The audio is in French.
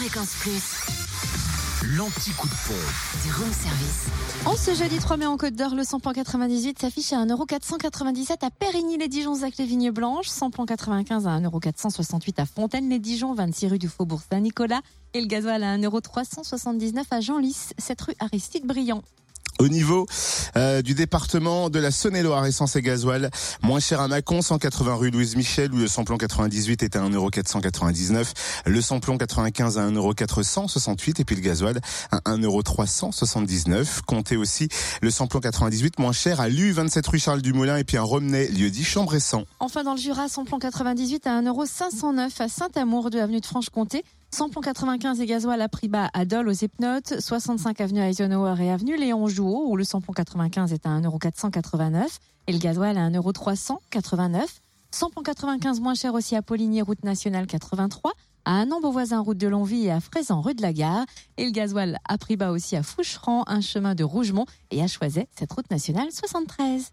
Fréquence Plus. L'anti-coup de pompe. Du room service. En ce jeudi 3 mai en Côte d'Or, le samplon 98 s'affiche à 1,497€ à Périgny-les-Dijon, les vignes blanches Samplon 95 à 1,468€ à Fontaine-les-Dijon, 26 rue du Faubourg Saint-Nicolas. Et le gasoil à 1,379€ à Genlis, 7 rue Aristide Briand. Au niveau euh, du département de la Saône-et-Loire, essence et gasoil, moins cher à Mâcon, 180 rue Louise Michel, où le samplon 98 est à 1,499€, le samplon 95 à 1,468€ et puis le gasoil à 1,379€. Comptez aussi le samplon 98 moins cher à Lu, 27 rue Charles Dumoulin et puis un Romney, lieu dit Chambressan. Enfin dans le Jura, samplon 98 à 1,509€ à Saint-Amour de avenue de Franche-Comté. Samplon 95 et gasoil à prix bas à Dole aux Hypnotes, 65 avenue Eisenhower et avenue Léon Jouot, où le samplon 95 est à 1,489€ et le gasoil à 1,389€. Samplon 95 moins cher aussi à Poligny, route nationale 83, à Annan Beauvoisin, route de Longvie et à Fraisan, rue de la Gare. Et le gasoil à prix bas aussi à Foucheran, un chemin de Rougemont et à Choiset, cette route nationale 73.